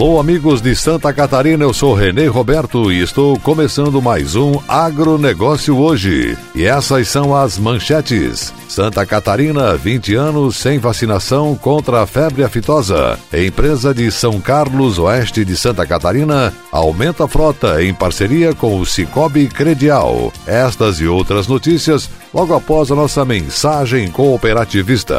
Alô, amigos de Santa Catarina, eu sou Renê Roberto e estou começando mais um Agronegócio hoje. E essas são as manchetes. Santa Catarina, 20 anos sem vacinação contra a febre aftosa. Empresa de São Carlos, oeste de Santa Catarina, aumenta a frota em parceria com o Cicobi Credial. Estas e outras notícias logo após a nossa mensagem cooperativista.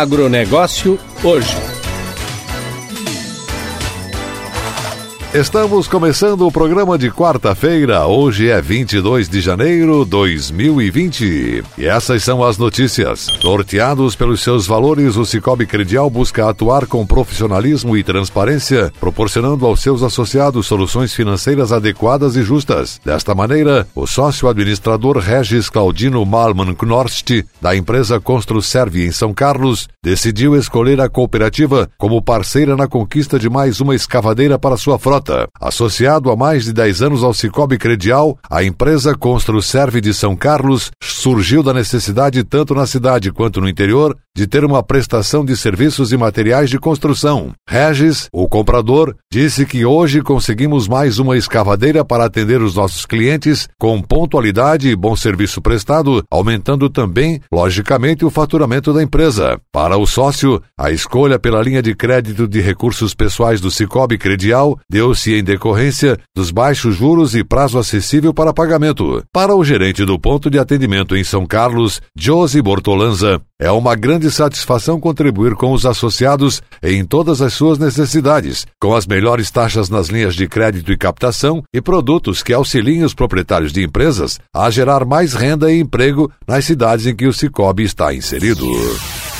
Agronegócio hoje. Estamos começando o programa de quarta-feira. Hoje é 22 de janeiro de 2020. E essas são as notícias. Norteados pelos seus valores, o Cicobi Credial busca atuar com profissionalismo e transparência, proporcionando aos seus associados soluções financeiras adequadas e justas. Desta maneira, o sócio administrador Regis Claudino Malman Knorst, da empresa Construserve em São Carlos, decidiu escolher a cooperativa como parceira na conquista de mais uma escavadeira para sua frota Associado há mais de 10 anos ao Cicobi Credial, a empresa Construserve de São Carlos surgiu da necessidade, tanto na cidade quanto no interior, de ter uma prestação de serviços e materiais de construção. Regis, o comprador, disse que hoje conseguimos mais uma escavadeira para atender os nossos clientes com pontualidade e bom serviço prestado, aumentando também, logicamente, o faturamento da empresa. Para o sócio, a escolha pela linha de crédito de recursos pessoais do Cicobi Credial deu se em decorrência dos baixos juros e prazo acessível para pagamento. Para o gerente do ponto de atendimento em São Carlos, Josi Bortolanza, é uma grande satisfação contribuir com os associados em todas as suas necessidades, com as melhores taxas nas linhas de crédito e captação e produtos que auxiliem os proprietários de empresas a gerar mais renda e emprego nas cidades em que o Cicobi está inserido.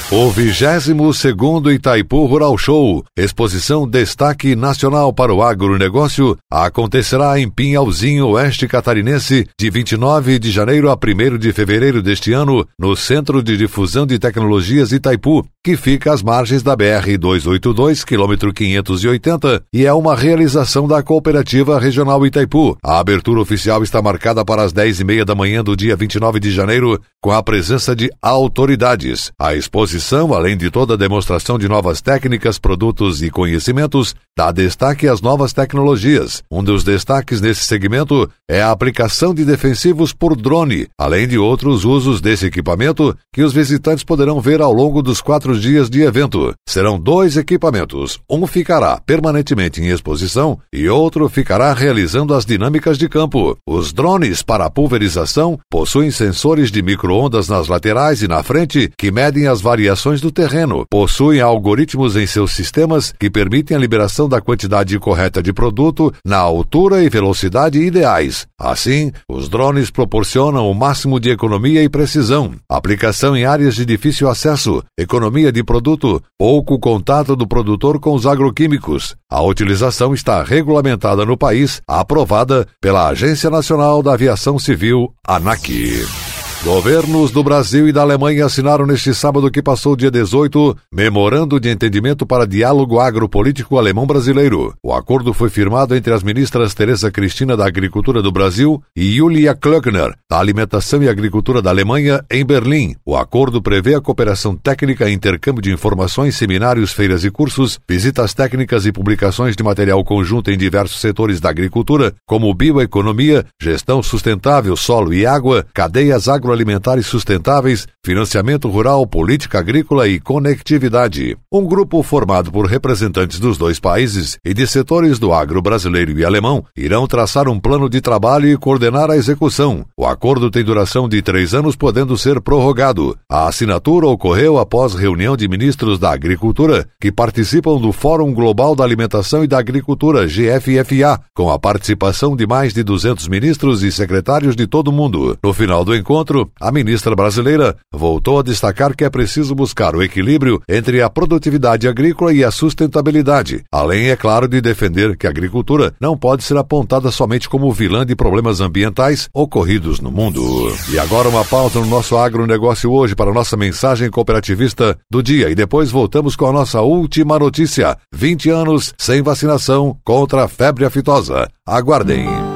O 22º Itaipu Rural Show, exposição Destaque Nacional para o Agronegócio, acontecerá em Pinhalzinho, Oeste Catarinense, de 29 de janeiro a 1 de fevereiro deste ano, no Centro de Difusão de Tecnologias Itaipu, que fica às margens da BR-282, quilômetro 580, e é uma realização da Cooperativa Regional Itaipu. A abertura oficial está marcada para as 10 e meia da manhã do dia 29 de janeiro, com a presença de autoridades. A exposição exposição, além de toda a demonstração de novas técnicas, produtos e conhecimentos, dá destaque às novas tecnologias. Um dos destaques nesse segmento é a aplicação de defensivos por drone, além de outros usos desse equipamento que os visitantes poderão ver ao longo dos quatro dias de evento. Serão dois equipamentos, um ficará permanentemente em exposição e outro ficará realizando as dinâmicas de campo. Os drones para pulverização possuem sensores de microondas nas laterais e na frente que medem as variações variações do terreno, possuem algoritmos em seus sistemas que permitem a liberação da quantidade correta de produto na altura e velocidade ideais. Assim, os drones proporcionam o máximo de economia e precisão, aplicação em áreas de difícil acesso, economia de produto, pouco contato do produtor com os agroquímicos. A utilização está regulamentada no país, aprovada pela Agência Nacional da Aviação Civil, ANAC. Governos do Brasil e da Alemanha assinaram neste sábado que passou dia 18 memorando de entendimento para diálogo agropolítico alemão-brasileiro. O acordo foi firmado entre as ministras Teresa Cristina da Agricultura do Brasil e Julia Klöckner da Alimentação e Agricultura da Alemanha em Berlim. O acordo prevê a cooperação técnica, intercâmbio de informações, seminários, feiras e cursos, visitas técnicas e publicações de material conjunto em diversos setores da agricultura, como bioeconomia, gestão sustentável, solo e água, cadeias agro agroalimentares sustentáveis, financiamento rural, política agrícola e conectividade. Um grupo formado por representantes dos dois países e de setores do agro brasileiro e alemão irão traçar um plano de trabalho e coordenar a execução. O acordo tem duração de três anos, podendo ser prorrogado. A assinatura ocorreu após reunião de ministros da Agricultura que participam do Fórum Global da Alimentação e da Agricultura, GFFA, com a participação de mais de 200 ministros e secretários de todo o mundo. No final do encontro, a ministra brasileira voltou a destacar que é preciso buscar o equilíbrio entre a produtividade agrícola e a sustentabilidade, além, é claro, de defender que a agricultura não pode ser apontada somente como vilã de problemas ambientais ocorridos no mundo. E agora uma pausa no nosso agronegócio hoje para a nossa mensagem cooperativista do dia e depois voltamos com a nossa última notícia: 20 anos sem vacinação contra a febre aftosa. Aguardem.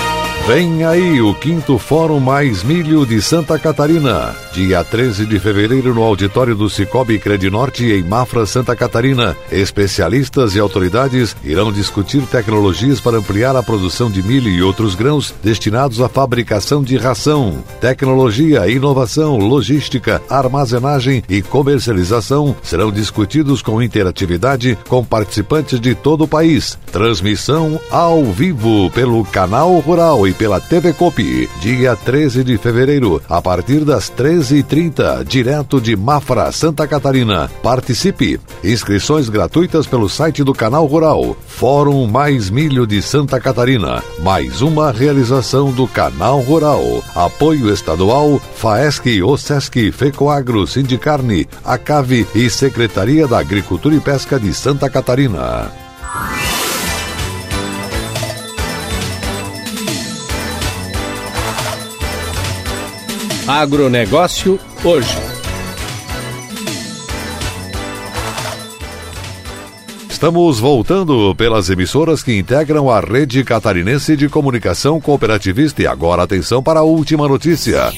Vem aí o quinto Fórum Mais Milho de Santa Catarina, dia 13 de fevereiro no auditório do Cicobi Credinorte em Mafra, Santa Catarina. Especialistas e autoridades irão discutir tecnologias para ampliar a produção de milho e outros grãos destinados à fabricação de ração. Tecnologia, inovação, logística, armazenagem e comercialização serão discutidos com interatividade com participantes de todo o país. Transmissão ao vivo pelo Canal Rural e pela TV Copi, dia 13 de fevereiro, a partir das 13h30, direto de Mafra, Santa Catarina. Participe! Inscrições gratuitas pelo site do Canal Rural. Fórum Mais Milho de Santa Catarina. Mais uma realização do Canal Rural. Apoio estadual, FAESC, OSESC, FECOAGRO, Sindicarne, ACAVE e Secretaria da Agricultura e Pesca de Santa Catarina. Agronegócio hoje. Estamos voltando pelas emissoras que integram a rede catarinense de comunicação cooperativista e agora atenção para a última notícia.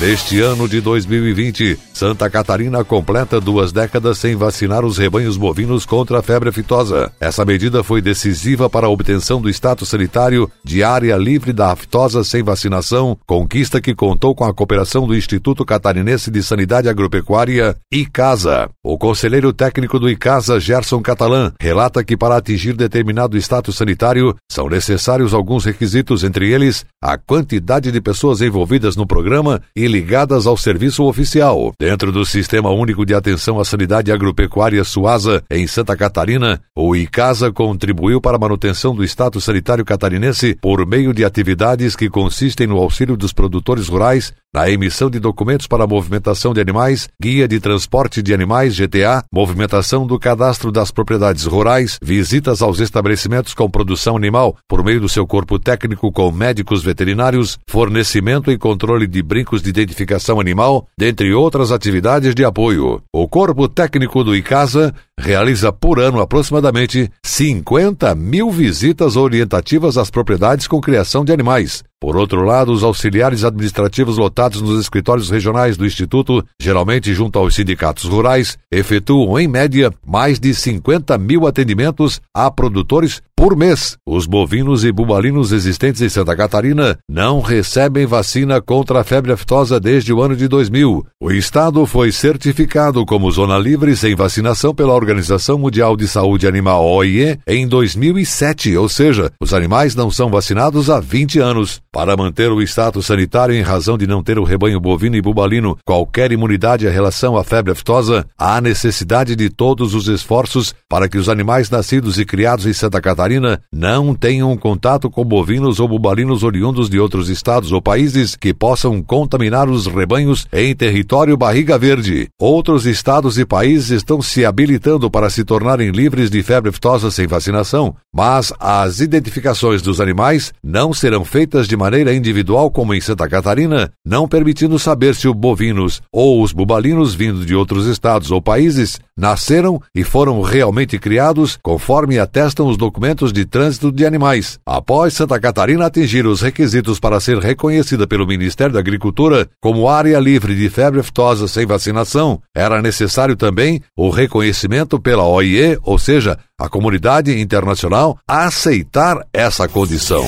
Neste ano de 2020, Santa Catarina completa duas décadas sem vacinar os rebanhos bovinos contra a febre aftosa. Essa medida foi decisiva para a obtenção do status sanitário de área livre da aftosa sem vacinação, conquista que contou com a cooperação do Instituto Catarinense de Sanidade Agropecuária, ICASA. O conselheiro técnico do ICASA, Gerson Catalã, relata que para atingir determinado status sanitário são necessários alguns requisitos, entre eles a quantidade de pessoas envolvidas no programa e ligadas ao serviço oficial. Dentro do Sistema Único de Atenção à Sanidade Agropecuária Suasa, em Santa Catarina, o ICASA contribuiu para a manutenção do status sanitário catarinense por meio de atividades que consistem no auxílio dos produtores rurais na emissão de documentos para a movimentação de animais, guia de transporte de animais GTA, movimentação do cadastro das propriedades rurais, visitas aos estabelecimentos com produção animal por meio do seu corpo técnico com médicos veterinários, fornecimento e controle de brincos de identificação animal, dentre outras atividades de apoio. O corpo técnico do ICASA realiza por ano aproximadamente 50 mil visitas orientativas às propriedades com criação de animais. Por outro lado, os auxiliares administrativos lotados nos escritórios regionais do Instituto, geralmente junto aos sindicatos rurais, efetuam, em média, mais de 50 mil atendimentos a produtores por mês. Os bovinos e bubalinos existentes em Santa Catarina não recebem vacina contra a febre aftosa desde o ano de 2000. O estado foi certificado como zona livre sem vacinação pela Organização Mundial de Saúde Animal OIE em 2007, ou seja, os animais não são vacinados há 20 anos. Para manter o status sanitário em razão de não ter o rebanho bovino e bubalino qualquer imunidade em relação à febre aftosa, há necessidade de todos os esforços para que os animais nascidos e criados em Santa Catarina não tenham contato com bovinos ou bubalinos oriundos de outros estados ou países que possam contaminar os rebanhos em território barriga verde. Outros estados e países estão se habilitando para se tornarem livres de febre aftosa sem vacinação, mas as identificações dos animais não serão feitas de maneira individual como em Santa Catarina, não permitindo saber se o bovinos ou os bubalinos vindo de outros estados ou países nasceram e foram realmente criados conforme atestam os documentos de trânsito de animais. Após Santa Catarina atingir os requisitos para ser reconhecida pelo Ministério da Agricultura como área livre de febre aftosa sem vacinação, era necessário também o reconhecimento pela OIE, ou seja, a comunidade internacional, aceitar essa condição.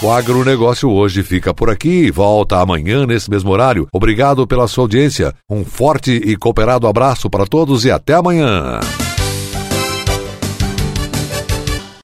O agronegócio hoje fica por aqui e volta amanhã nesse mesmo horário. Obrigado pela sua audiência. Um forte e cooperado abraço para todos e até amanhã.